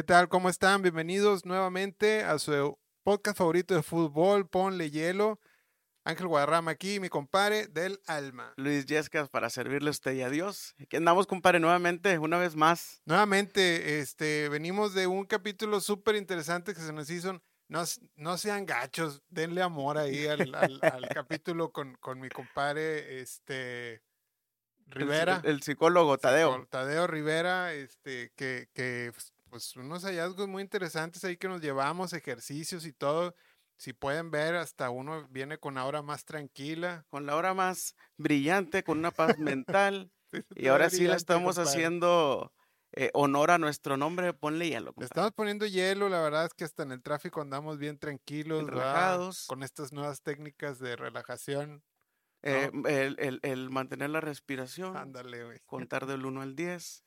¿Qué tal? ¿Cómo están? Bienvenidos nuevamente a su podcast favorito de fútbol, Ponle Hielo. Ángel Guadarrama aquí, mi compadre del alma. Luis Yescas para servirle a usted y a Dios. Aquí andamos, compadre, nuevamente, una vez más. Nuevamente, este, venimos de un capítulo súper interesante que se nos hizo. No, no sean gachos, denle amor ahí al, al, capítulo con, con, mi compadre, este, Rivera. El, psicólogo Tadeo. Tadeo Rivera, este, que, que pues, unos hallazgos muy interesantes ahí que nos llevamos, ejercicios y todo. Si pueden ver, hasta uno viene con la hora más tranquila. Con la hora más brillante, con una paz mental. y ahora sí le estamos haciendo eh, honor a nuestro nombre, ponle hielo. Le estamos poniendo hielo, la verdad es que hasta en el tráfico andamos bien tranquilos, relajados. Con estas nuevas técnicas de relajación. Eh, el, el, mantener la respiración. Ándale, güey. Contar del 1 al 10.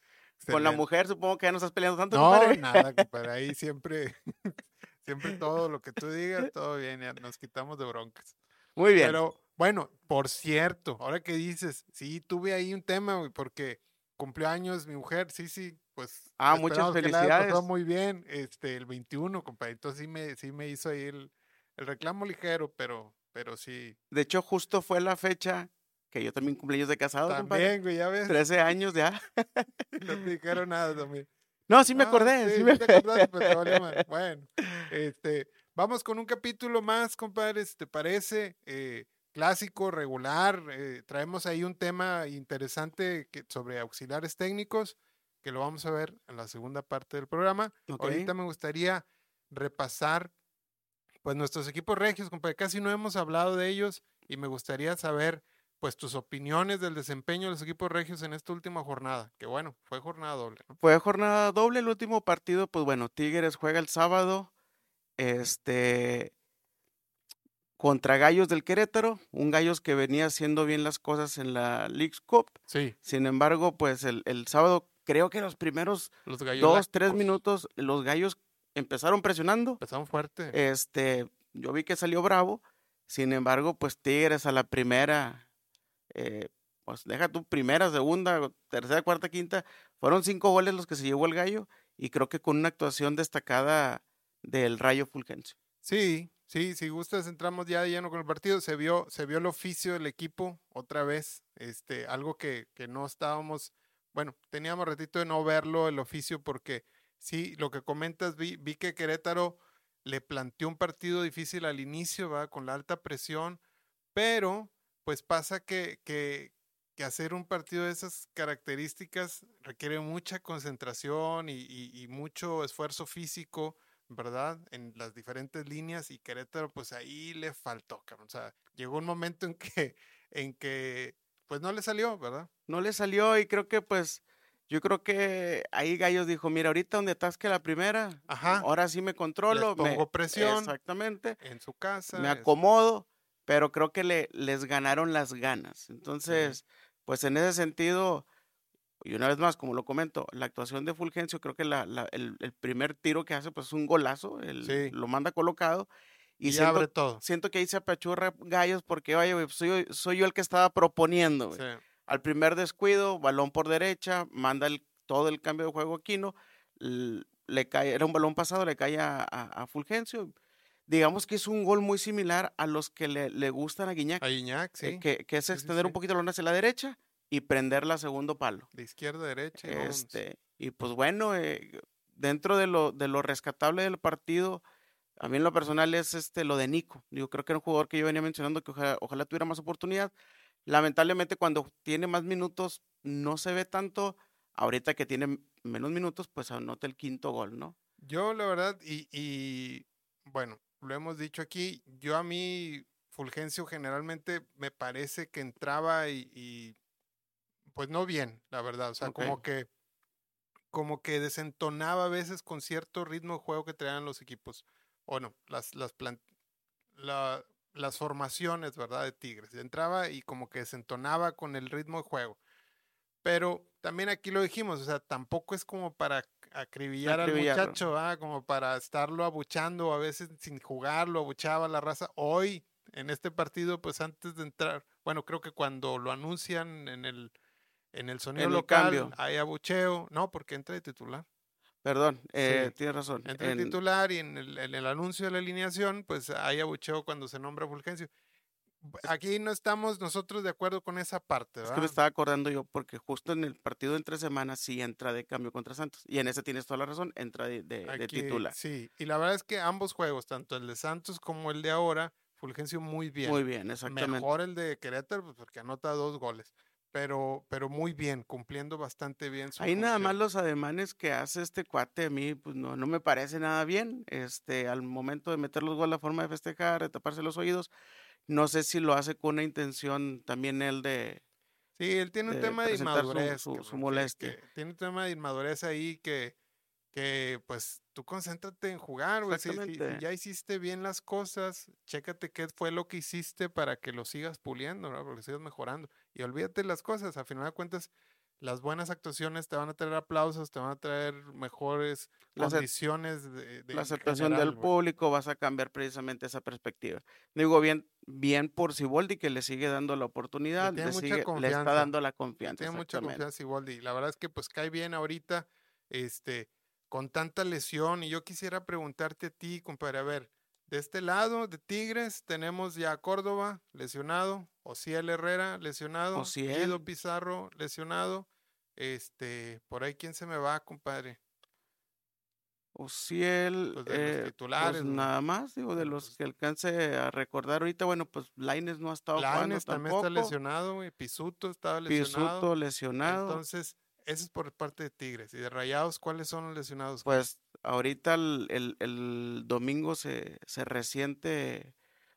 Con la mujer supongo que ya no estás peleando tanto. No, nada, compadre. Ahí siempre, siempre todo lo que tú digas, todo bien, ya nos quitamos de broncas. Muy bien. Pero bueno, por cierto, ahora que dices, sí, tuve ahí un tema, güey, porque cumplió años mi mujer, sí, sí, pues. Ah, muchas felicidades. muy bien, este, el 21, compadre. Entonces sí me, sí me hizo ahí el, el reclamo ligero, pero, pero sí. De hecho, justo fue la fecha que yo también cumpleaños de casado, También, güey, ya ves. 13 años ya. no te dijeron nada también. No, sí me acordé. Sí, me... te acordaste, pero te valió mal. Bueno, este, vamos con un capítulo más, compadres, ¿te parece? Eh, clásico, regular. Eh, traemos ahí un tema interesante que, sobre auxiliares técnicos, que lo vamos a ver en la segunda parte del programa. Ahorita me gustaría repasar pues nuestros equipos regios, compadre. Casi no hemos hablado de ellos y me gustaría saber pues tus opiniones del desempeño de los equipos regios en esta última jornada, que bueno, fue jornada doble. Fue jornada doble el último partido, pues bueno, Tigres juega el sábado, este, contra Gallos del Querétaro, un Gallos que venía haciendo bien las cosas en la League Cup. Sí. Sin embargo, pues el, sábado, creo que los primeros dos, tres minutos, los Gallos empezaron presionando. Empezaron fuerte. Este, yo vi que salió bravo. Sin embargo, pues Tigres a la primera eh, pues deja tu primera, segunda, tercera, cuarta, quinta, fueron cinco goles los que se llevó el gallo y creo que con una actuación destacada del Rayo Fulgencio. Sí, sí, si gustas entramos ya de lleno con el partido, se vio, se vio el oficio del equipo otra vez, este, algo que, que no estábamos, bueno, teníamos ratito de no verlo el oficio porque sí, lo que comentas, vi, vi que Querétaro le planteó un partido difícil al inicio, va, con la alta presión, pero pues pasa que, que, que, hacer un partido de esas características requiere mucha concentración y, y, mucho esfuerzo físico, ¿verdad? En las diferentes líneas y Querétaro, pues ahí le faltó, O sea, llegó un momento en que, en que, pues no le salió, ¿verdad? No le salió y creo que, pues, yo creo que ahí Gallos dijo, mira, ahorita donde atasque la primera, Ajá. ahora sí me controlo. pongo presión. Exactamente. En su casa. Me acomodo pero creo que le, les ganaron las ganas. Entonces, pues en ese sentido, y una vez más, como lo comento, la actuación de Fulgencio, creo que la, la, el, el, primer tiro que hace, pues es un golazo, el, lo manda colocado. Y, siento, abre todo. Siento que ahí se apachurra Gallos porque, oye, soy, soy yo el que estaba proponiendo. Al primer descuido, balón por derecha, manda el, todo el cambio de juego a Aquino, le cae, era un balón pasado, le cae a, a Fulgencio digamos que es un gol muy similar a los que le, le gustan a Guiñac. A Guiñac, sí. que, que, es extender un poquito la onda hacia la derecha y prenderla a segundo palo. De izquierda a derecha. Este, y pues bueno, eh, dentro de lo, de lo rescatable del partido, a mí en lo personal es este, lo de Nico. Yo creo que era un jugador que yo venía mencionando que ojalá, tuviera más oportunidad. Lamentablemente cuando tiene más minutos no se ve tanto. Ahorita que tiene menos minutos, pues anota el quinto gol, ¿no? Yo la verdad, y, y bueno, lo hemos dicho aquí, yo a mí Fulgencio generalmente me parece que entraba y, pues no bien, la verdad, o sea, como que como que desentonaba a veces con cierto ritmo de juego que traían los equipos, o no, las, las, las formaciones, ¿verdad? De Tigres. Entraba y como que desentonaba con el ritmo de juego. Pero también aquí lo dijimos, o sea, tampoco es como para acribillar al muchacho, como para estarlo abuchando, a veces sin jugarlo, abuchaba la raza. Hoy, en este partido, pues antes de entrar, bueno, creo que cuando lo anuncian en el, en el sonido local, hay abucheo, no, porque entra de titular. Perdón, eh, Sí. tienes razón. Entre el en- titular y en el, en el anuncio de la alineación, pues hay abucheo cuando se nombra Fulgencio. Aquí no estamos nosotros de acuerdo con esa parte, Es que me ¿verdad? estaba acordando yo porque justo en el partido entre semanas sí entra de cambio contra Santos. Y en ese tienes toda la razón, entra de, de- de Aquí, titular. Sí, y la verdad es que ambos juegos, tanto el de Santos como el de ahora, Fulgencio muy bien. Muy bien, exactamente. Mejor el de Querétaro, pues, porque anota dos goles. Pero, pero muy bien, cumpliendo bastante bien su Ahí nada más los ademanes que hace este cuate a mí, pues no, no me parece nada bien. Este, al momento de meter los goles, la forma de festejar, de taparse los oídos, no sé si lo hace con una intención también él de, Sí, él tiene un tema de su- inmadurez. su- su molestia. que tiene un tema de inmadurez ahí que, que pues tú concéntrate en jugar, güey. Si, si- ya hiciste bien las cosas, chécate qué fue lo que hiciste para que lo sigas puliendo, ¿no? Porque sigas mejorando. Y olvídate las cosas. A final de cuentas, las buenas actuaciones te van a traer aplausos, te van a traer mejores condiciones de, de la aceptación general, del público, vas a cambiar precisamente esa perspectiva. Digo, bien, bien por Siboldi que le sigue dando la oportunidad, le, mucha sigue- le está dando la Le confianza. Tiene mucha confianza Siboldi. La verdad es que pues cae bien ahorita, este, con tanta lesión. Y yo quisiera preguntarte a ti, compadre, a ver, de este lado de Tigres tenemos ya a Córdoba lesionado, Ociel Herrera lesionado, Ociel. Guido Pizarro lesionado. Este, por ahí quién se me va, compadre. Ociel, Pues de los eh, pues titulares, nada más, digo, de los pues, que alcance a recordar ahorita, bueno, pues Laines no ha estado jugando Lainez también tampoco, está lesionado, güey. Pisuto estaba lesionado. Pisuto lesionado, Entonces, eso es por parte de Tigres. Y de Rayados, ¿cuáles son los lesionados? pues ahorita el, el- el domingo se, se resiente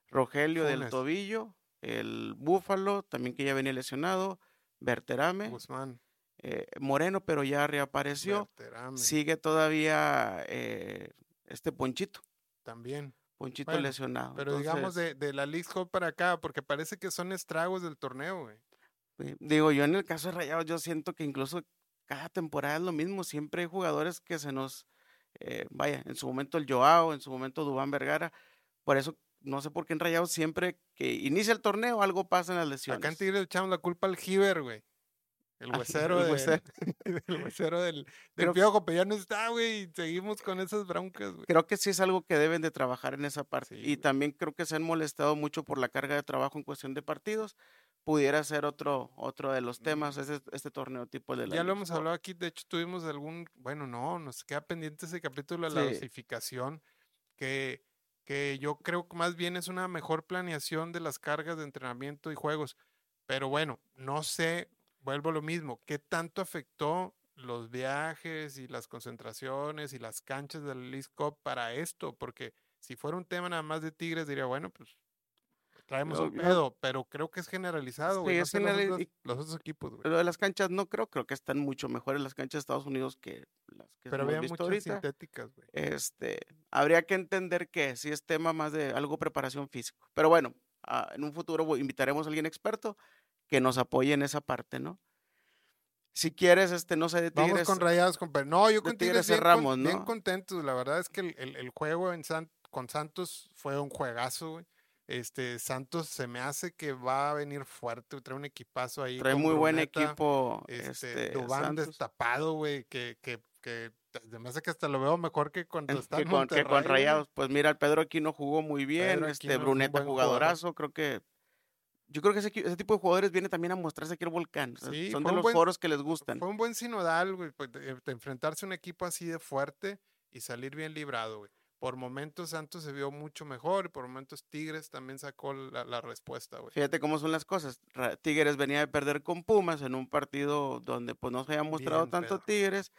Rogelio del tobillo, el Búfalo, también que ya venía lesionado, Berterame, Guzmán. Eh, Moreno, pero ya reapareció, sigue todavía eh, este Ponchito, También. Ponchito Bueno, lesionado. Pero digamos de, de la League Cup para acá, porque parece que son estragos del torneo, güey. eh, Digo, yo en el caso de Rayados, yo siento que incluso cada temporada es lo mismo. Siempre hay jugadores que se nos, eh, vaya, en su momento el Joao, en su momento Dubán Vergara. Por eso, no sé por qué en Rayados siempre que inicia el torneo algo pasa en las lesiones. Acá en Tigres le echamos la culpa al Giver, güey. El Al- huesero, el de- huesero. el huesero del, del piojo, pero ya no está, güey. y Seguimos con esas broncas, güey. Creo que sí es algo que deben de trabajar en esa parte. Sí, y güey. también creo que se han molestado mucho por la carga de trabajo en cuestión de partidos. Pudiera ser otro, otro de los temas, ese, este torneo tipo de la Ya lo hemos hablado aquí, de hecho tuvimos algún, bueno, no, nos queda pendiente ese capítulo de la Sí. dosificación, que, que yo creo que más bien es una mejor planeación de las cargas de entrenamiento y juegos. Pero bueno, no sé, vuelvo a lo mismo, ¿qué tanto afectó los viajes y las concentraciones y las canchas del League Cup para esto? Porque si fuera un tema nada más de Tigres, diría, bueno, pues traemos un pedo, pero creo que es generalizado, güey. Sí, no sé los otros- los otros equipos, güey. Lo de las canchas no creo, creo que están mucho mejores las canchas de Estados Unidos que las que Pero había muchas ahorita. sintéticas, güey. Este, habría que entender que sí es tema más de algo preparación físico. Pero bueno, ah, en un futuro voy- invitaremos a alguien experto que nos apoye en esa parte, ¿no? Si quieres, este, no sé, de Vamos Tigres, con rayados, compadre. No, yo con Tigres bien, con- cerramos, bien ¿no? contentos. La verdad es que el, el- el juego en San- con Santos fue un juegazo, güey. Este, Santos se me hace que va a venir fuerte, trae un equipazo ahí. trae muy buen equipo, Este, este, Dubán Santos, destapado, güey, que, que, que me hace que hasta lo veo mejor que cuando en- está que con, que con. Rayados. Pues mira, el Pedro Aquino jugó muy bien, Pedro este, Bruneta jugador. jugadorazo, creo que yo creo que ese, tipo de jugadores viene también a mostrarse aquí el volcán. Sí, son de los buen- foros que les gustan. Fue un buen sinodal, güey, pues, de, de enfrentarse a un equipo así de fuerte y salir bien librado, güey. Por momentos Santos se vio mucho mejor y por momentos Tigres también sacó la, la respuesta, güey. Fíjate cómo son las cosas. Tigres venía de perder con Pumas en un partido donde pues no se había mostrado Bien tanto. Tigres.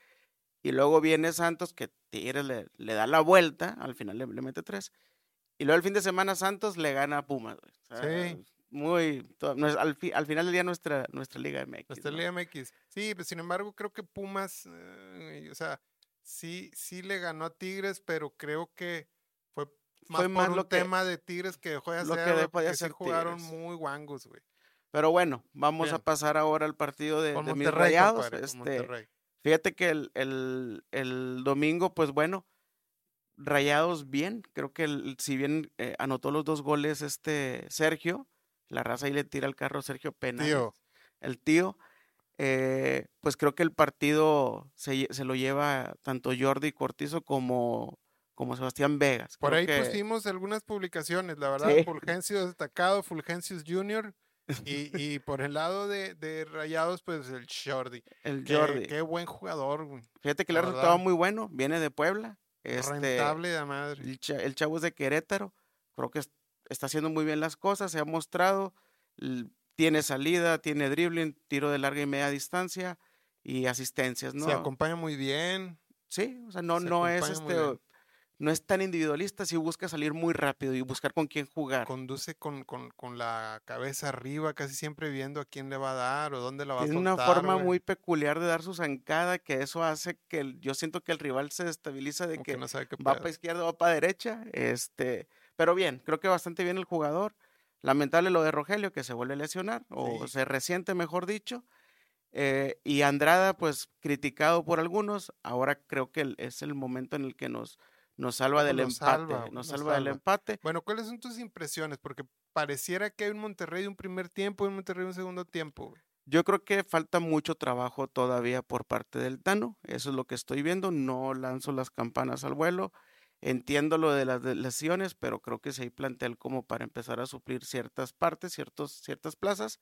Y luego viene Santos, que Tigres le, le da la vuelta, al final le, le mete tres. Y luego el fin de semana Santos le gana a Pumas. güey. Sí. Muy, al, fi- al final del día nuestra, nuestra Liga MX. Nuestra ¿no? Liga MX. Sí, pues sin embargo creo que Pumas, eh, o sea, sí, sí le ganó a Tigres, pero creo que fue más, Fue más por un lo que- tema de Tigres que dejó de lo que hacer, dejó de hacer sí jugaron muy guangos, güey. Pero bueno, vamos a pasar ahora al partido de, de mis rayados. compadre, Este. Fíjate que el, el- el domingo, pues bueno, Rayados bien. Creo que el- si bien eh, anotó los dos goles este Sergio, la raza ahí le tira el carro Sergio Pena. Tío, El tío. eh, pues creo que el partido se, se, lo lleva tanto Jordi Cortizo como, como Sebastián Vegas. Por Creo ahí que- pusimos algunas publicaciones, la verdad, Sí. Fulgencio destacado, Fulgencius Jr. Y, y por el lado de, de Rayados, pues el Jordi. el Qué, Jordi. qué buen jugador, güey. Fíjate que le ha resultado muy bueno, viene de Puebla. Este, Rentable de madre. el, cha- el chavo es de Querétaro, creo que es- está haciendo muy bien las cosas, se ha mostrado, tiene salida, tiene dribbling, tiro de larga y media distancia y asistencias, ¿no? Se acompaña muy bien. Sí, o sea, no, se no es este, no es tan individualista, si busca salir muy rápido y buscar con quién jugar. Conduce con, con, con la cabeza arriba, casi siempre viendo a quién le va a dar o dónde la va a Tiene soltar. una forma güey, muy peculiar de dar su zancada que eso hace que el- yo siento que el rival se destabiliza de como que no va para izquierda, va para derecha, este, pero bien, creo que bastante bien el jugador. Lamentable lo de Rogelio, que se vuelve a lesionar, o Sí. se resiente, mejor dicho. Eh, y Andrada, pues criticado por algunos, ahora creo que es el momento en el que nos, nos salva Nos del empate, salva, nos nos salva del empate. Bueno, ¿cuáles son tus impresiones? Porque pareciera que hay un Monterrey de un primer tiempo y un Monterrey de un segundo tiempo. Yo creo que falta mucho trabajo todavía por parte del Tano, eso es lo que estoy viendo, no lanzo las campanas al vuelo, entiendo lo de las lesiones, pero creo que si hay plantel como para empezar a suplir ciertas partes, ciertos, ciertas plazas.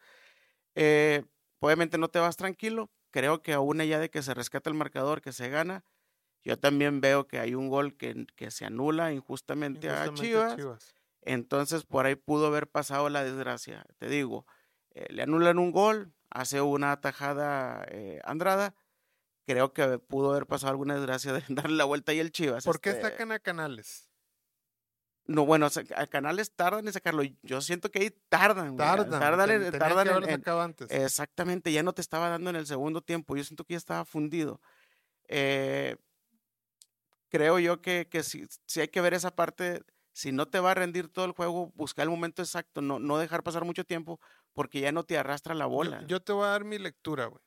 Eh, obviamente no te vas tranquilo, creo que aún allá de que se rescata el marcador, que se gana, yo también veo que hay un gol que, que se anula injustamente, a. Chivas. Entonces por ahí pudo haber pasado la desgracia. Te digo, eh, le anulan un gol, hace una atajada eh, Andrada. Creo que pudo haber pasado alguna desgracia de darle la vuelta ahí el Chivas. ¿Por qué este, sacan a Canales? No, bueno, a Canales tardan en sacarlo. Yo siento que ahí tardan. güey, Tardan. Tardan, ten- en- tardan que sacado antes. Exactamente, ya no te estaba dando en el segundo tiempo. Yo siento que ya estaba fundido. Eh, creo yo que, que si, si hay que ver esa parte, si no te va a rendir todo el juego, buscar el momento exacto, no, no dejar pasar mucho tiempo, porque ya no te arrastra la Yo- bola. Yo, te voy a dar mi lectura, güey.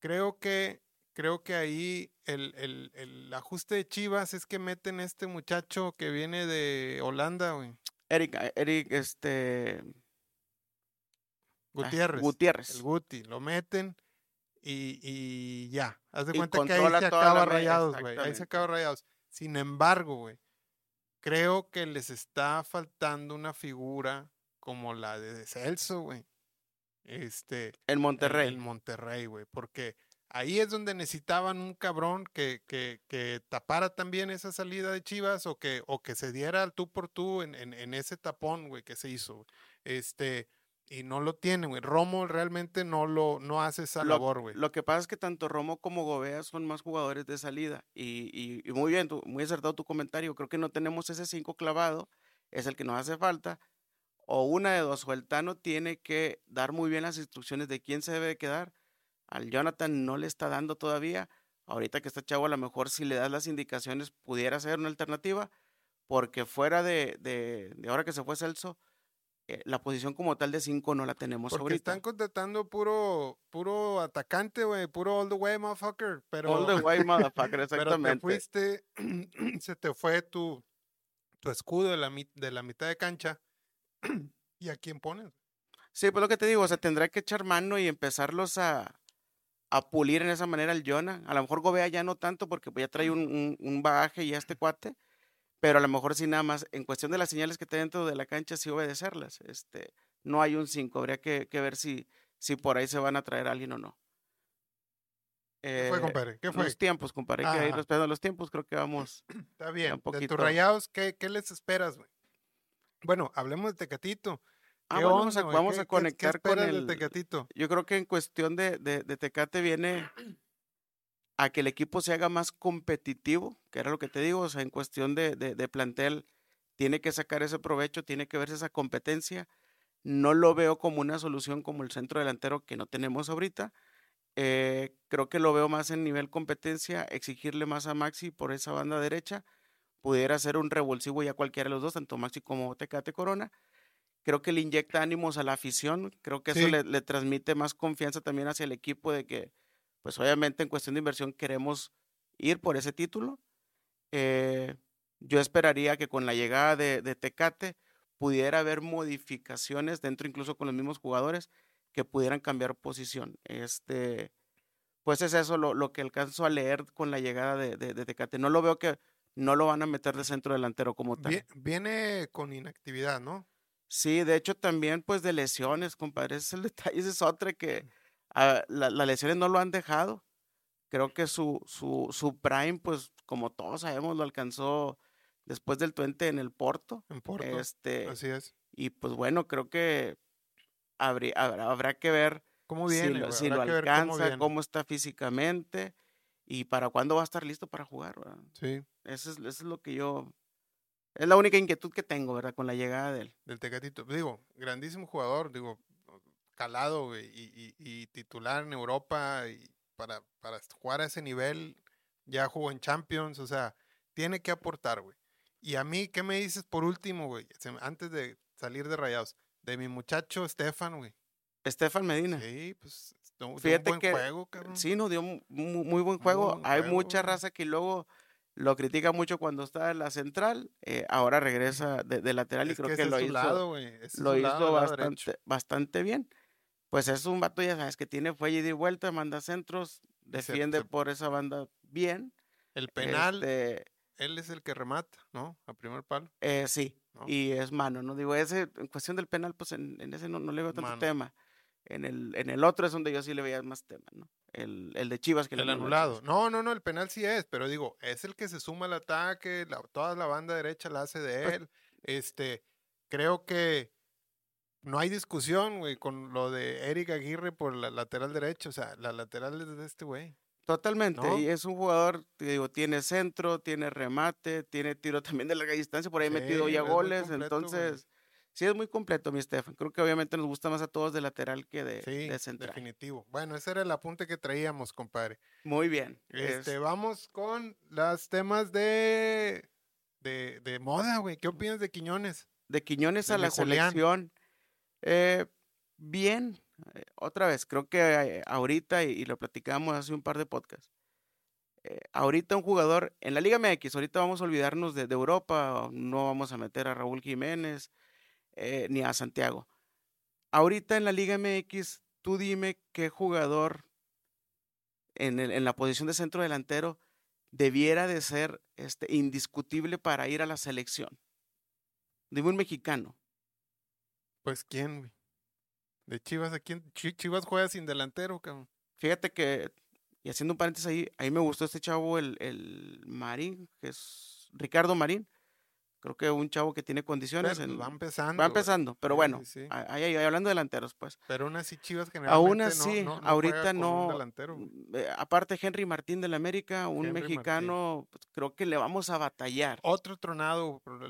Creo que, creo que ahí el, el- el ajuste de Chivas es que meten a este muchacho que viene de Holanda, güey. Eric, eh, Eric, este. ah, Gutiérrez. Gutiérrez. El Guti. Lo meten y, y ya. Haz de Y cuenta que ahí se acaba rayados, güey. Ahí se acaba rayados. Sin embargo, güey, creo que les está faltando una figura como la de Celso, güey. Este. En- Monterrey. En Monterrey, güey. Porque ahí es donde necesitaban un cabrón que, que, que tapara también esa salida de Chivas o que, o que se diera al tú por tú en, en, en ese tapón, güey, que se hizo. Este, y no lo tiene, güey. Romo realmente no lo, no hace esa Lo- labor, güey. Lo que pasa es que tanto Romo como Gobea son más jugadores de salida. Y, y- y muy bien, tú- muy acertado tu comentario. Creo que no tenemos ese 5 clavado, es el que nos hace falta. O una de dos, o el Tano tiene que dar muy bien las instrucciones de quién se debe de quedar. Al Jonathan no le está dando todavía. Ahorita que está chavo, a lo mejor si le das las indicaciones pudiera ser una alternativa. Porque fuera de, de, de ahora que se fue Celso, eh, la posición como tal de 5 no la tenemos Porque ahorita. están contratando puro, puro atacante, güey. Puro all the way, motherfucker. Pero, All the way, motherfucker, pero te exactamente. fuiste, se te fue tu, tu escudo de la, de la mitad de cancha. ¿Y a quién pones? Sí, pues lo que te digo, o sea, tendrá que echar mano y empezarlos a, a pulir en esa manera el Jonah. A lo mejor Gobea ya no tanto porque pues, ya trae un, un, un bagaje ya este cuate, pero a lo mejor sí nada más, en cuestión de las señales que está dentro de la cancha, sí obedecerlas. Este, no hay un 5, habría que, que ver si, si por ahí se van a traer a alguien o no. ¿Qué fue, Eh, compadre? ¿Qué fue? Los tiempos, compadre, hay que ir Ajá. respetando los tiempos, creo que vamos. Está bien. un De poquito. tus rayados, ¿qué, qué les esperas, güey? Bueno, hablemos de Tecatito. Ah, ¿Qué bueno, vamos a, vamos ¿Qué- a conectar ¿Qué con el, Tecatito? Yo creo que en cuestión de, de, de Tecate viene a que el equipo se haga más competitivo, que era lo que te digo, o sea, en cuestión de, de, de plantel, tiene que sacar ese provecho, tiene que verse esa competencia. No lo veo como una solución como el centro delantero que no tenemos ahorita. Eh, creo que lo veo más en nivel competencia, exigirle más a Maxi por esa banda derecha. Pudiera ser un revulsivo ya cualquiera de los dos, tanto Maxi como Tecate Corona. Creo que le inyecta ánimos a la afición, creo que eso le, le transmite más confianza también hacia el equipo de que, pues obviamente en cuestión de inversión queremos ir por ese título. Eh, yo esperaría que con la llegada de, de Tecate pudiera haber modificaciones dentro incluso con los mismos jugadores. que pudieran cambiar posición. Este, pues es eso lo, lo que alcanzo a leer con la llegada de, de, de, Tecate. No lo veo que no lo van a meter de centro delantero como tal. Viene con inactividad, ¿no? Sí, de hecho también pues de lesiones, compadre, ese es el detalle, ese es otra que ah, las lesiones no lo han dejado. Creo que su, su, su prime, pues como todos sabemos, lo alcanzó después del Twente en el Porto. En Porto. Este, así es. Y pues bueno, creo que habrá, habrá que ver ¿Cómo viene, si lo, si cómo alcanza, cómo, está físicamente y para cuándo va a estar listo para jugar. ¿verdad? Sí, Eso es, eso es lo que yo... Es la única inquietud que tengo, ¿verdad? Con la llegada de él. del Tecatito. Digo, grandísimo jugador, digo, calado y, y- y titular en Europa y para, para jugar a ese nivel, ya jugó en Champions, o sea, tiene que aportar, güey. Y a mí, ¿qué me dices por último, güey? Antes de salir de rayados, de mi muchacho Stefan, güey. Estefan Medina. Sí, pues, dio- dio un Fíjate buen que juego, cabrón. Sí, nos dio mu- mu- muy, buen juego. buen Hay juego, mucha güey. raza que luego lo critica mucho cuando está en la central. eh, ahora regresa de, de lateral y Es creo que lo hizo, lado, lo hizo lado, lado bastante, bastante bien. Pues es un vato, ya sabes, que tiene fuelle y vuelta, manda centros, se- defiende se- por esa banda bien. El penal, Este, él es el que remata, ¿no? A primer palo. eh, sí, ¿no? y es mano, ¿no? Digo, ese, en cuestión del penal, pues en, en ese no, no le veo tanto Mano. tema. En el, en el otro es donde yo sí le veía más tema, ¿no? El, el de Chivas que le El a anulado. No, no, no, el penal sí es, pero digo, es el que se suma al ataque, la- toda la banda derecha la hace de Pues él. Este, creo que no hay discusión, güey, con lo de Eric Aguirre por la lateral derecha, o sea, la lateral es de este güey. Totalmente, ¿no? y es un jugador, te digo, tiene centro, tiene remate, tiene tiro también de larga distancia, por ahí ha metido Sí, ya goles, completo, entonces, sí es muy completo, mi Stefan. Creo que obviamente nos gusta más a todos de lateral que de, Sí, de central. definitivo. Bueno, ese era el apunte que traíamos, compadre. Muy bien. Este, es- vamos con los temas de, de, de moda, güey. ¿Qué opinas de Quiñones? de Quiñones de a la Julián. selección, eh, bien, eh, otra vez, creo que eh, ahorita, y, y lo platicamos hace un par de podcasts, eh, ahorita un jugador en la Liga MX, ahorita vamos a olvidarnos de, de Europa, no vamos a meter a Raúl Jiménez eh, ni a Santiago. Ahorita en la Liga MX, tú dime qué jugador en, el- en la posición de centro delantero debiera de ser este, indiscutible para ir a la selección. Dime un mexicano. Pues, ¿quién, güey? De Chivas, ¿a quién? Chi- Chivas juega sin delantero, cabrón. Fíjate que, y haciendo un paréntesis ahí, ahí me gustó este chavo, el, el Marín, que es Ricardo Marín. Creo que un chavo que tiene condiciones. Pero, en- va empezando. va empezando, pero bueno, sí, sí. ahí, ahí- hablando de delanteros, pues. Pero aún así Chivas generalmente Aún así, no, no juega ahorita no. güey. eh, aparte, Henry Martín del América, un Henry mexicano, pues, creo que le vamos a batallar. Otro tronado por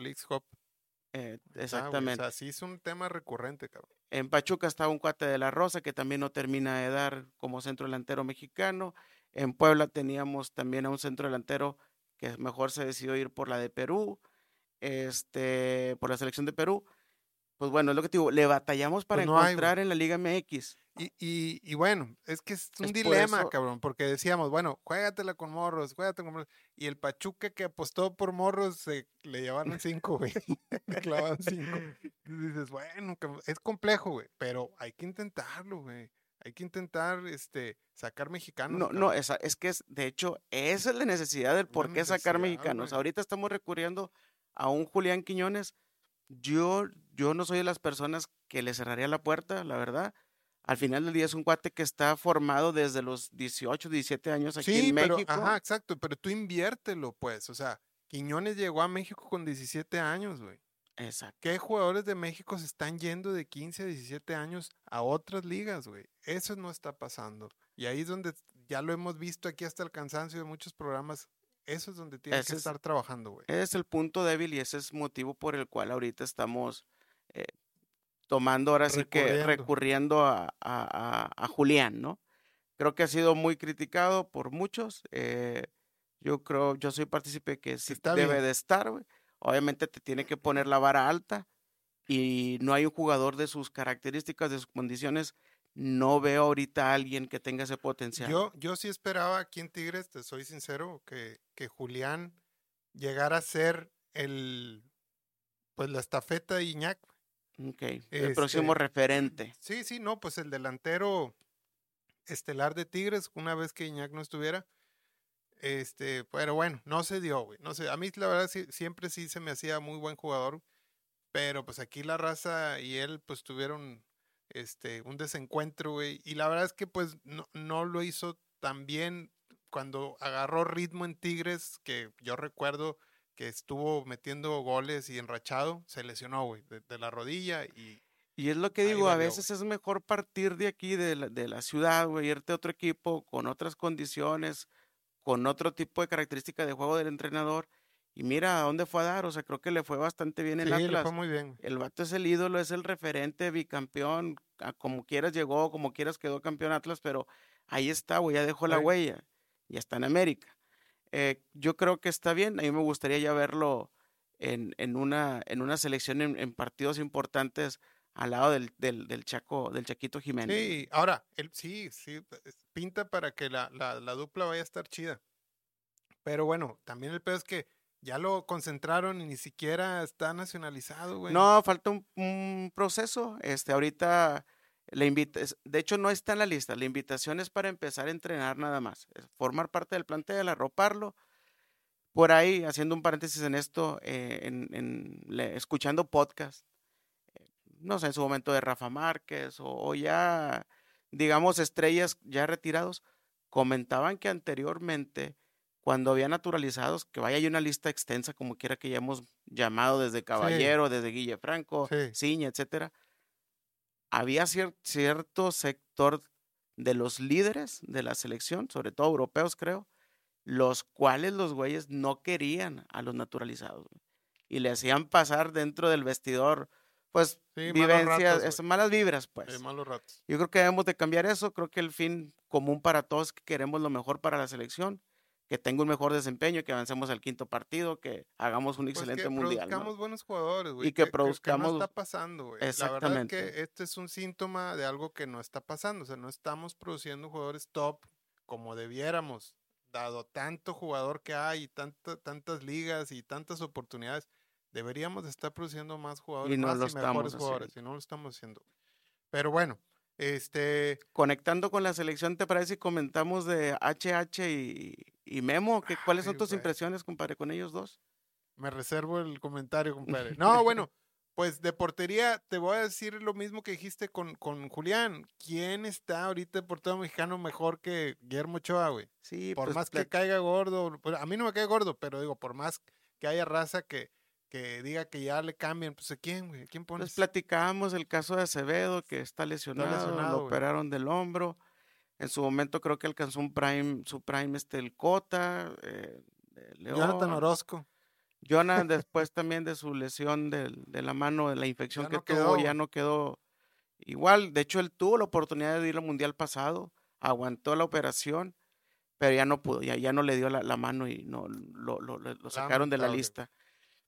eh, Ahí está, güey. exactamente. O sea, sí es un tema recurrente, cabrón. En Pachuca estaba un cuate de la Rosa que también no termina de dar como centro delantero mexicano. En Puebla teníamos también a un centro delantero que mejor se decidió ir por la de Perú, este, por la selección de Perú. Pues bueno, es lo que te digo, le batallamos para Pues no hay, encontrar en la Liga MX. Y, y, y bueno, es que es un Es por dilema, eso- cabrón, porque decíamos, bueno, juégatela con morros, juégatela con morros. Y el Pachuca que apostó por morros, se, le llevaron cinco, güey. le clavaron cinco. Dices, bueno, es complejo, güey, pero hay que intentarlo, güey. Hay que intentar este, sacar mexicanos. No, cabrón. no, esa, es que es, de hecho, esa es la necesidad del por qué sacar mexicanos. güey. Ahorita estamos recurriendo a un Julián Quiñones. Yo, yo no soy de las personas que le cerraría la puerta, la verdad. Al final del día es un cuate que está formado desde los 18, 17 años aquí Sí, en pero, México. ajá, exacto, pero tú inviértelo, pues. O sea, Quiñones llegó a México con 17 años, güey. Exacto. ¿Qué jugadores de México se están yendo de 15 a 17 años a otras ligas, güey? Eso no está pasando. Y ahí es donde ya lo hemos visto aquí hasta el cansancio de muchos programas. Eso es donde tienes Ese que es- estar trabajando, güey. Ese es el punto débil y ese es motivo por el cual ahorita estamos eh, tomando ahora sí que Recurriendo. recurriendo a, a- a- a Julián, ¿no? Creo que ha sido muy criticado por muchos. eh, yo creo, yo soy partícipe que sí Está debe bien. de estar, güey. Obviamente te tiene que poner la vara alta y no hay un jugador de sus características, de sus condiciones. No veo ahorita a alguien que tenga ese potencial. Yo, yo sí esperaba aquí en Tigres, te soy sincero, que, que Julián llegara a ser el, pues la estafeta de Iñak. Ok. El próximo Este, referente. Sí, sí, no, pues el delantero estelar de Tigres, una vez que Iñak no estuviera. Este, pero bueno, no se dio, güey. No sé, a mí la verdad sí- siempre sí se me hacía muy buen jugador, pero pues aquí la raza y él pues tuvieron este un desencuentro, güey, y la verdad es que pues no, no lo hizo tan bien cuando agarró ritmo en Tigres, que yo recuerdo que estuvo metiendo goles y enrachado, se lesionó, güey, de, de la rodilla y Y es lo que digo, a veces es mejor partir de aquí, de la, de la ciudad, güey, irte a otro equipo con otras condiciones, con otro tipo de característica de juego del entrenador. Y mira a dónde fue a dar, o sea, creo que le fue bastante bien el sí, le Atlas. fue muy bien. El vato es el ídolo, es el referente, bicampeón, a como quieras llegó, como quieras quedó campeón Atlas, pero ahí está, güey, ya dejó la huella, ya está en América. Eh, yo creo que está bien, a mí me gustaría ya verlo en, en una, en una selección en, en partidos importantes al lado del, del, del Chaco, del Chaquito Jiménez. Sí, ahora, él, sí, sí, pinta para que la, la, la dupla vaya a estar chida. Pero bueno, también el peor es que ya lo concentraron y ni siquiera está nacionalizado, güey. No, falta un, proceso. Este, ahorita la invita, de hecho no está en la lista. La invitación es para empezar a entrenar nada más. formar parte del plantel, arroparlo. Por ahí, haciendo un paréntesis en esto, eh, en, escuchando podcast, eh, no sé, en su momento de Rafa Márquez o, o ya, digamos, estrellas ya retirados, comentaban que anteriormente, cuando había naturalizados, que vaya hay una lista extensa, como quiera que ya hemos llamado desde Caballero, desde Guille Franco, Sí. Ciña, etcétera, había cier- cierto sector de los líderes de la selección, sobre todo europeos, creo, los cuales los güeyes no querían a los naturalizados güey, y le hacían pasar dentro del vestidor, pues, Sí, malos vivencias, ratos, es- malas vibras, pues. Malos ratos. Yo creo que debemos de cambiar eso. Creo que el fin común para todos es que queremos lo mejor para la selección, que tenga un mejor desempeño, que avancemos al quinto partido, que hagamos un Pues excelente que mundial. ¿no? produzcamos buenos jugadores, güey. Y que no produzcamos- está pasando, güey. La verdad es Exactamente. que este es un síntoma de algo que no está pasando. O sea, no estamos produciendo jugadores top como debiéramos, dado tanto jugador que hay, y tanta, tantas ligas y tantas oportunidades. Deberíamos de estar produciendo más jugadores, no más lo y estamos mejores jugadores, y no lo estamos haciendo. Pero bueno, este, Conectando con la selección, ¿te parece si comentamos de HH y, y Memo? ¿Qué, ¿Cuáles son Ay, tus impresiones, compadre, con ellos dos? me reservo el comentario, compadre. No, bueno, pues de portería te voy a decir lo mismo que dijiste con, con Julián. ¿Quién está ahorita de portero mexicano mejor que Guillermo Ochoa, güey? Sí, Por pues, más que caiga gordo, pues, a mí no me cae gordo, pero digo, por más que haya raza que, que diga que ya le cambien, pues ¿a quién, güey? ¿A quién pues pones? platicábamos el caso de Acevedo, que está lesionado, lesionado, lo operaron del hombro. En su momento creo que alcanzó un prime, su prime este el Cota, eh, de Jonathan León. Orozco. Jonah, después también de su lesión de, la mano, de la infección Ya que no tuvo, quedó, ya no quedó igual. De hecho, él tuvo la oportunidad de ir al mundial pasado, aguantó la operación, pero ya no pudo, ya, ya no le dio la, la mano y no lo, lo- lo- lo sacaron de la lista.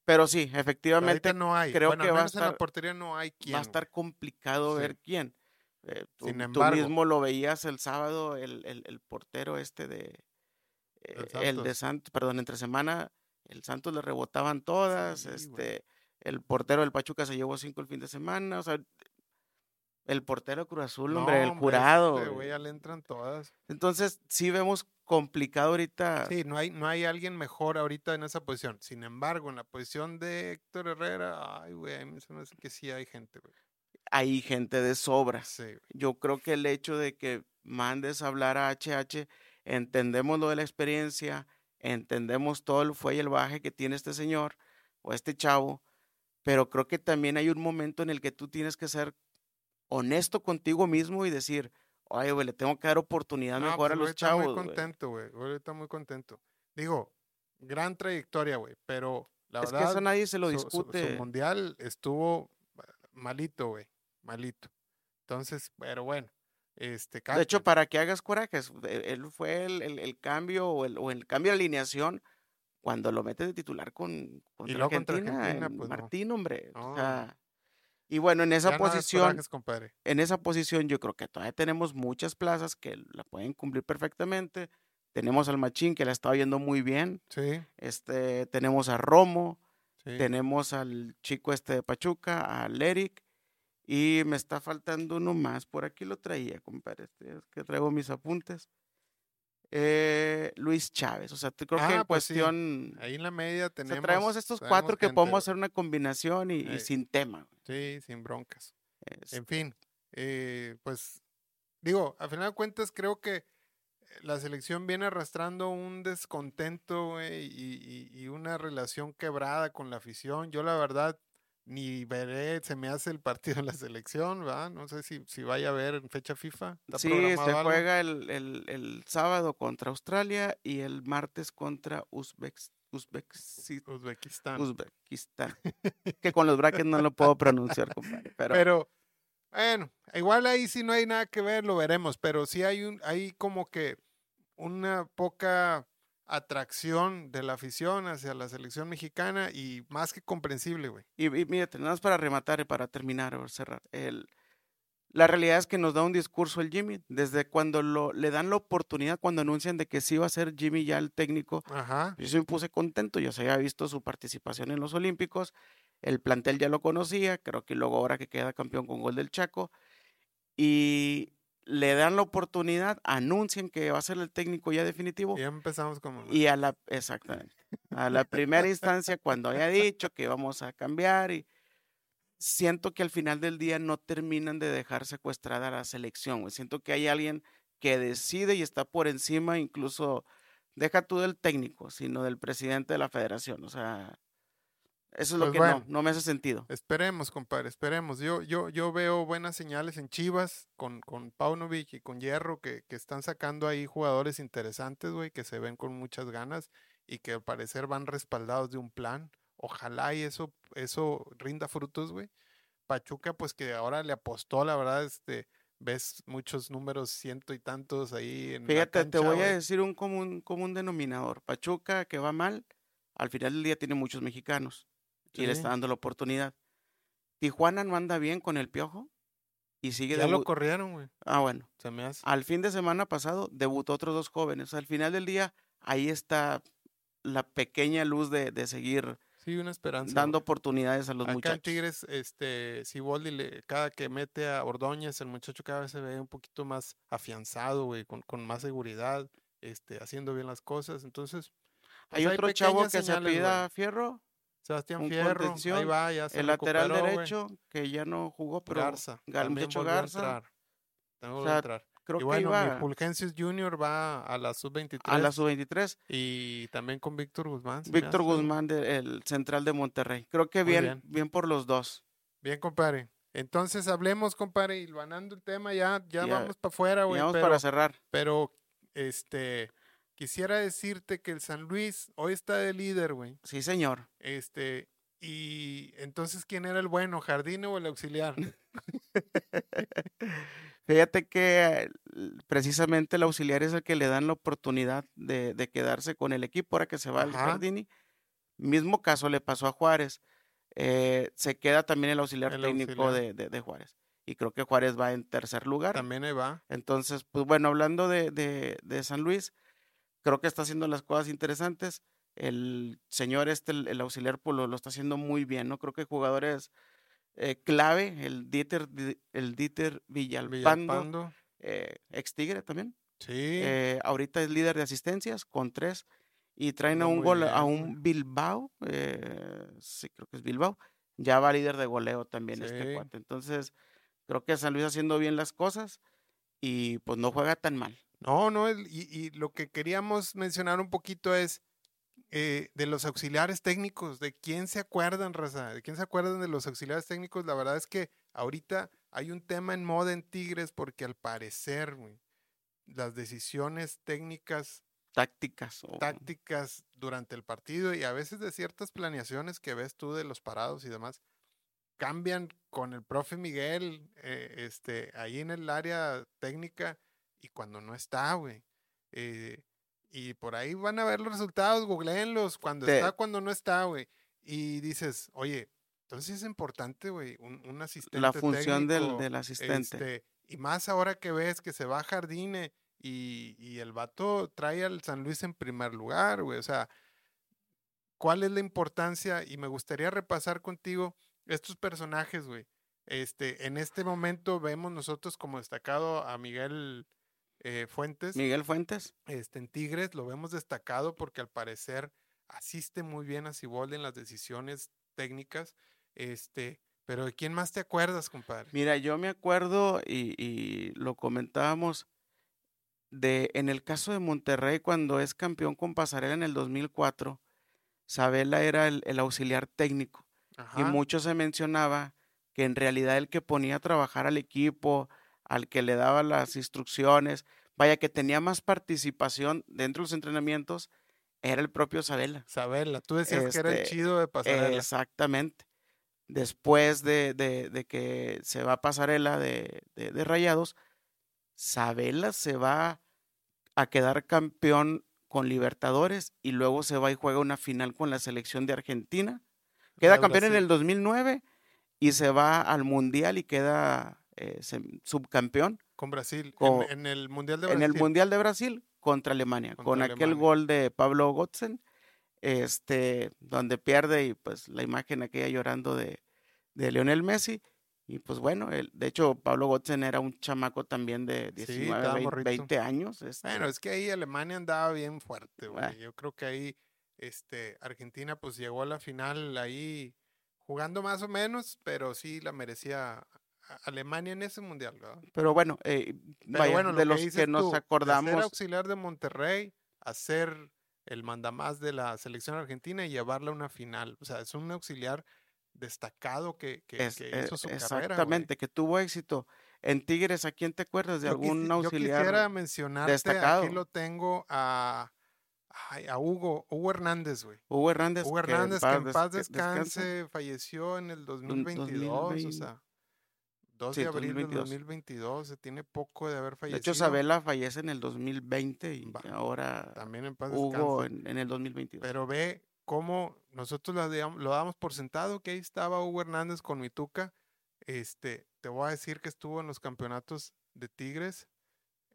Pero sí, efectivamente no hay. creo bueno, que va a menos en la estar- portería no hay quién. va a estar complicado Sí. ver quién. Eh, tú, Sin tú embargo. mismo lo veías el sábado, el, el- el portero este de... eh, el de Santos. Perdón, entre semana, el Santos le rebotaban todas, Sí, este, el portero del Pachuca se llevó cinco el fin de semana, o sea, el portero Cruz Azul, No, hombre, el hombre, jurado. este güey ya le entran todas. Entonces, sí vemos complicado ahorita. Sí, no hay, no hay alguien mejor ahorita en esa posición. Sin embargo, en la posición de Héctor Herrera, ay, güey, a mí se me hace que sí hay gente, güey. Hay gente de sobra. Sí, güey. Yo creo que el hecho de que mandes a hablar a HH, entendemos lo de la experiencia, entendemos todo el fue y el baje que tiene este señor o este chavo, pero creo que también hay un momento en el que tú tienes que ser honesto contigo mismo y decir, oye, güey, le tengo que dar oportunidad No, mejor pues a los chavos. muy güey". contento, güey. está muy contento. Digo, gran trayectoria, güey, pero la es que verdad, eso nadie se lo su- su- Su, discute. mundial estuvo malito, güey, malito. Entonces, pero bueno, este, de hecho, para que hagas corajes, e- él fue el, el- el cambio o el, o el cambio de alineación cuando lo metes de titular con contra luego contra Argentina, en pues, no. Martín, hombre. o No, sea, y bueno, en esa ya no hagas posición, corajes, en esa posición yo creo que todavía tenemos muchas plazas que la pueden cumplir perfectamente. Tenemos al Machín que la está yendo muy bien. Sí, Este, tenemos a Romo, sí. tenemos al chico este de Pachuca, al Eric Y me está faltando uno más. Por aquí lo traía, compadre. Este, es que traigo mis apuntes. Eh, Luis Chávez. O sea, te- creo que en Ah, pues sí. cuestión. Ahí en la media o sea, tenemos. traemos estos traemos cuatro que gente, podemos hacer una combinación y, sin tema. Sí, sin broncas. Es- En fin, eh, pues digo, a final de cuentas creo que la selección viene arrastrando un descontento güey, y, y- y una relación quebrada con la afición. Yo la verdad ni veré, se me hace el partido en la selección, ¿verdad? No sé si, si vaya a ver en fecha FIFA. ¿Está Sí, se algo? juega el, el- el sábado contra Australia y el martes contra Uzbekisi- Uzbekistán. Uzbekistán. que con los brackets no lo puedo pronunciar, compadre. Pero, Pero, bueno, igual ahí sí no hay nada que ver, lo veremos, pero sí hay un, hay como que una poca atracción de la afición hacia la selección mexicana y más que comprensible, güey. y, y mírate, nada más para rematar y para terminar o cerrar. El, la realidad es que nos da un discurso el Jimmy. Desde cuando lo, le dan la oportunidad, cuando anuncian de que sí va a ser Jimmy ya el técnico, Ajá. Yo sí me puse contento, ya se había visto su participación en los Olímpicos, el plantel ya lo conocía, creo que luego ahora que queda campeón con gol del Chaco, y le dan la oportunidad, anuncian que va a ser el técnico ya definitivo, Y ya empezamos como... y a la, exactamente, a la primera instancia cuando haya dicho que vamos a cambiar, y siento que al final del día no terminan de dejar secuestrada la selección, güey. siento que hay alguien que decide y está por encima incluso deja tú del técnico, sino del presidente de la federación. O sea, eso es lo Pues que bueno. no, no me hace sentido. Esperemos, compadre, esperemos. Yo, yo, yo veo buenas señales en Chivas con, con Paunovic y con Hierro que, que están sacando ahí jugadores interesantes, güey, que se ven con muchas ganas y que al parecer van respaldados de un plan. Ojalá y eso, eso rinda frutos, güey. Pachuca, pues que ahora le apostó, la verdad, este, ves muchos números, ciento y tantos ahí en la Fíjate, te voy a decir un común, común denominador. Pachuca, que va mal, al final del día tiene muchos mexicanos y le está dando la oportunidad. Tijuana no anda bien con el piojo y sigue Ya lo corrieron, güey. Ah, bueno. Se me hace. Al fin de semana pasado debutó otros dos jóvenes. Al final del día, ahí está la pequeña luz de, de seguir Sí, una esperanza. dando güey. oportunidades a los Acá en muchachos. Tigres, este, Siboldi, le, cada que mete a Ordóñez, el muchacho cada vez se ve un poquito más afianzado, güey, con, con más seguridad, este, haciendo bien las cosas. Entonces, Hay pues, otro chavo que se señales, apellida Fierro, Sebastián Fierro, ahí va, ya se el lateral recuperó, derecho, que ya no jugó, pero Garza, también volvió a Garza, entrar. También o volvió a sea, entrar. creo Y que bueno, iba mi Fulgencio Junior va a la sub-23 a la sub-23. y también con Víctor Guzmán. Víctor. Guzmán, de- el central de Monterrey. Creo que bien, bien. bien, por los dos. Bien, compadre. Entonces hablemos, compadre, y ganando el tema ya, ya, Ya- vamos para afuera, güey. vamos pero- para cerrar. Pero, este, quisiera decirte que el San Luis hoy está de líder, güey. Sí, señor. Este, y entonces, ¿quién era el bueno, Jardine o el auxiliar? Fíjate que precisamente el auxiliar es el que le dan la oportunidad de, de quedarse con el equipo ahora que se va Ajá. Jardini. Mismo caso le pasó a Juárez. Eh, se queda también el auxiliar El técnico auxiliar. De, de- de Juárez. Y creo que Juárez va en tercer lugar. También ahí va. Entonces, pues bueno, hablando de San Luis, creo que está haciendo las cosas interesantes. El señor este, el, el auxiliar, pues lo, está haciendo muy bien, ¿no? Creo que jugadores eh, clave, el Dieter, Di- el Dieter Villalpando, Villalpando. eh, ex Tigre también. Sí. eh, ahorita es líder de asistencias con tres. Y traen a un gol, a bien, un Bilbao, eh, sí, creo que es Bilbao, ya va líder de goleo también este cuate. Entonces, creo que San Luis haciendo bien las cosas y pues no juega tan mal. No, no, y, y lo que queríamos mencionar un poquito es eh, de los auxiliares técnicos, de quién se acuerdan, Raza, de quién se acuerdan de los auxiliares técnicos. La verdad es que ahorita hay un tema en moda en Tigres porque al parecer, güey, las decisiones técnicas, Tácticas. tácticas durante el partido y a veces de ciertas planeaciones que ves tú de los parados y demás, cambian con el profe Miguel, eh, este, ahí en el área técnica y cuando no está, güey. Eh, y por ahí van a ver los resultados, googleenlos, cuando Te- está, cuando no está, güey. Y dices, oye, entonces es importante, güey, un, un asistente. la función del, del asistente. este, y más ahora que ves que se va a Jardine y, y el vato trae al San Luis en primer lugar, güey. O sea, ¿cuál es la importancia? Y me gustaría repasar contigo estos personajes, güey. Este, en este momento vemos nosotros como destacado a Miguel eh, Fuentes. Miguel Fuentes. Este, en Tigres lo vemos destacado porque al parecer asiste muy bien a Ciboldi en las decisiones técnicas. Este, pero ¿de quién más te acuerdas, compadre? Mira, yo me acuerdo y, y lo comentábamos de en el caso de Monterrey cuando es campeón con Pasarela en el 2004, Sabela era el, el auxiliar técnico y mucho se mencionaba que en realidad el que ponía a trabajar al equipo, al que le daba las instrucciones, vaya que tenía más participación dentro de los entrenamientos, era el propio Sabela. Sabela, tú decías que era el Este, chido de pasarela. Exactamente. Después de, de- de que se va a pasarela de, de- de Rayados, Sabela se va a quedar campeón con Libertadores y luego se va y juega una final con la selección de Argentina. Queda campeón en el 2009 y se va al Mundial y queda eh, subcampeón Con Brasil. en- en, el Mundial de en Brasil. el Mundial de Brasil contra Alemania, Contra con aquel gol de Pablo Götzen, este, donde pierde y pues la imagen aquella llorando de, de Lionel Messi. Y pues bueno, el- de hecho Pablo Götzen era un chamaco también de 19, estaba 20, morrito. 20 años. este, Bueno, es que ahí Alemania andaba bien fuerte, güey. Ah. Yo creo que ahí este, Argentina pues llegó a la final ahí jugando más o menos, pero sí la merecía Alemania en ese mundial, ¿verdad? pero bueno, eh, Pero vaya, bueno, lo de que los dices que nos tú, de ser acordamos, auxiliar de Monterrey, hacer el mandamás de la selección argentina y llevarla a una final. O sea, es un auxiliar destacado que, que, es- que eh, hizo su carrera. güey. exactamente, que tuvo éxito. En Tigres, ¿a quién te acuerdas de Yo, algún yo auxiliar? quisiera mencionarte, destacado? aquí lo tengo a, a Hugo, Hugo Hernández, güey. Hugo Hernández. Hugo que Hernández, que en paz que descanse, falleció en el 2022, o 2020. sea, 2 Sí, de abril del 2022. 2022, se tiene poco de haber De fallecido. hecho, Sabela fallece en el 2020 y Va, ahora También en paz Hugo en, en el 2022. Pero ve cómo nosotros lo, digamos- lo damos por sentado que ahí estaba Hugo Hernández con Mituca. Este, te voy a decir que estuvo en los campeonatos de Tigres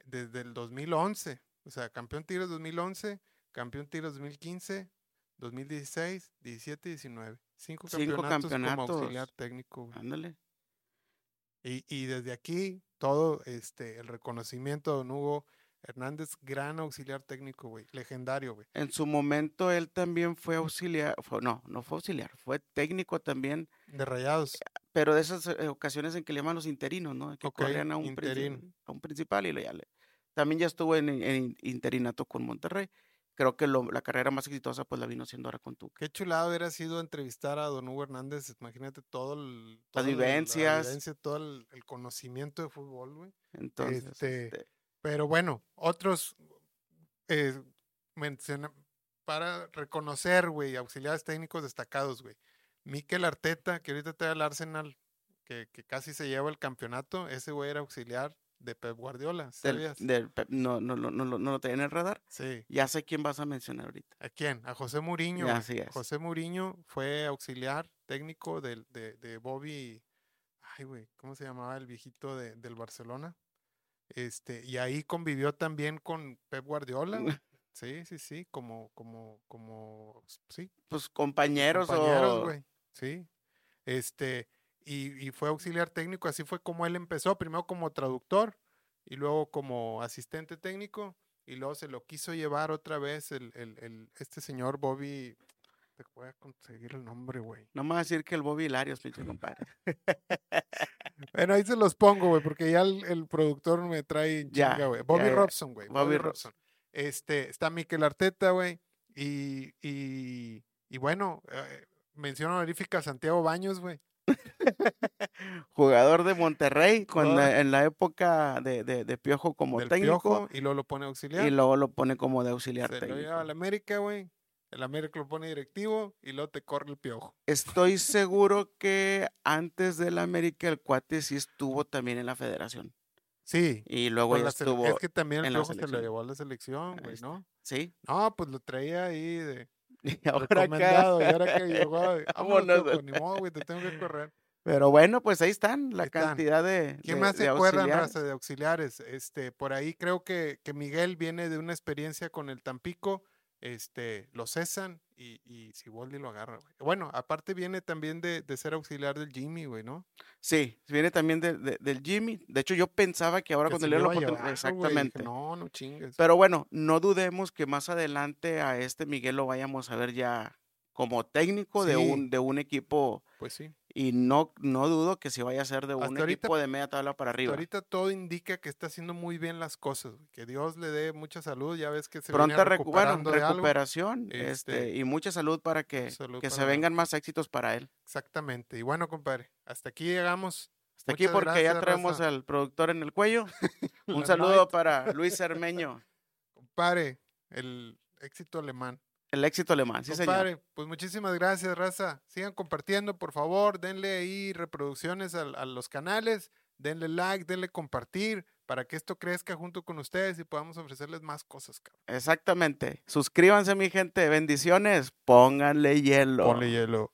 desde el 2011. O sea, campeón Tigres 2011, campeón Tigres 2015, 2016, 17 y 19. Cinco, Cinco campeonatos, como auxiliar técnico. güey. Ándale. Y, y desde aquí, todo este, el reconocimiento a don Hugo Hernández, gran auxiliar técnico, güey. Legendario, güey. En su momento él también fue auxiliar, fue- no, no fue auxiliar, fue técnico también, De rayados. pero de esas eh, ocasiones en que le llaman los interinos, ¿no? Que Ok, corrían a un, a un principal y lo ya le- También ya estuvo en, en interinato con Monterrey. Creo que lo- la carrera más exitosa pues la vino haciendo ahora con Tuca. Qué chulado hubiera sido entrevistar a don Hugo Hernández. Imagínate todo el. Las toda la- vivencias. La vivencia, todo el, el conocimiento de fútbol, güey. Entonces, Este, este, Pero bueno, otros. eh, menciona- para reconocer, güey, auxiliares técnicos destacados, güey. Mikel Arteta, que ahorita trae al Arsenal, que, que casi se lleva el campeonato. Ese güey era auxiliar de Pep Guardiola. del- ¿Sabías? del Pep- no, no, no, no, lo- no lo tenía en el radar. Sí. Ya sé quién vas a mencionar ahorita. ¿A quién? A José Mourinho. Así es. José Mourinho fue auxiliar técnico del- de, de Bobby. Ay, güey, ¿cómo se llamaba el viejito de- del Barcelona? Este, y ahí convivió también con Pep Guardiola. Sí, sí, sí, como, como, como, sí, Pues compañeros, compañeros, o... güey. Sí. Este, y, y fue auxiliar técnico, así fue como él empezó, primero como traductor y luego como asistente técnico, y luego se lo quiso llevar otra vez el, el, el- este señor Bobby. Te voy a conseguir el nombre, güey. No me vas a decir que el Bobby Larios, pinche compadre. Bueno, ahí se los pongo, güey, porque ya el, el productor me trae chinga, güey. Bobby ya. Robson, güey. Bobby Bobby Ro- Robson. Este, está Mikel Arteta, güey. Y, y, y bueno, eh, mención honorífica a Santiago Baños, güey. Jugador de Monterrey cuando, en la época de, de- de Piojo como del técnico Piojo, y luego lo pone auxiliar. y luego lo pone como de auxiliar se lo técnico. lleva al América, güey. El América lo pone directivo y luego te corre el piojo. Estoy seguro que antes del América el cuate sí estuvo también en la federación. Sí. Y luego ya estuvo, es que también el piojo se lo llevó a la selección, güey. ¿no? sí. No, pues lo traía ahí de Y ahora recomendado. Y ahora que llegó, vámonos, Vámonos. piojo, ni modo, güey, te tengo que correr. Pero bueno, pues ahí están la Ahí están. cantidad de. ¿Quién de- más se acuerdan, raza, de auxiliares? Este, por ahí creo que, que Miguel viene de una experiencia con el Tampico, este, lo cesan y, y Siboldi lo agarra, güey. Bueno, aparte viene también de, de ser auxiliar del Jimmy, güey, ¿no? Sí, viene también de- de- del Jimmy. De hecho, yo pensaba que ahora Que cuando le lo llevar, güey, Exactamente. No, no chingues. Pero bueno, no dudemos que más adelante a este Miguel lo vayamos a ver ya como técnico de, un, de un equipo Pues sí. Y no, no dudo que si vaya a ser de un Hasta ahorita- equipo de media tabla para arriba. Ahorita todo indica que está haciendo muy bien las cosas. Que Dios le dé mucha salud. Ya ves que se Pronta recu- bueno, recuperación este, Este, y mucha salud para que, salud que se para- vengan más éxitos para él. Exactamente. Y bueno, compadre, hasta aquí llegamos. Hasta aquí Muchas porque ya gracias, traemos raza. al productor en el cuello. Un saludo para Luis Cermeño, Compadre, el éxito alemán. El éxito alemán. Sí, señor. Pues muchísimas gracias, raza. Sigan compartiendo, por favor. Denle ahí reproducciones al- a, los canales. Denle like, denle compartir para que esto crezca junto con ustedes y podamos ofrecerles más cosas, cabrón. Exactamente. Suscríbanse, mi gente. Bendiciones. Pónganle hielo. Ponle hielo.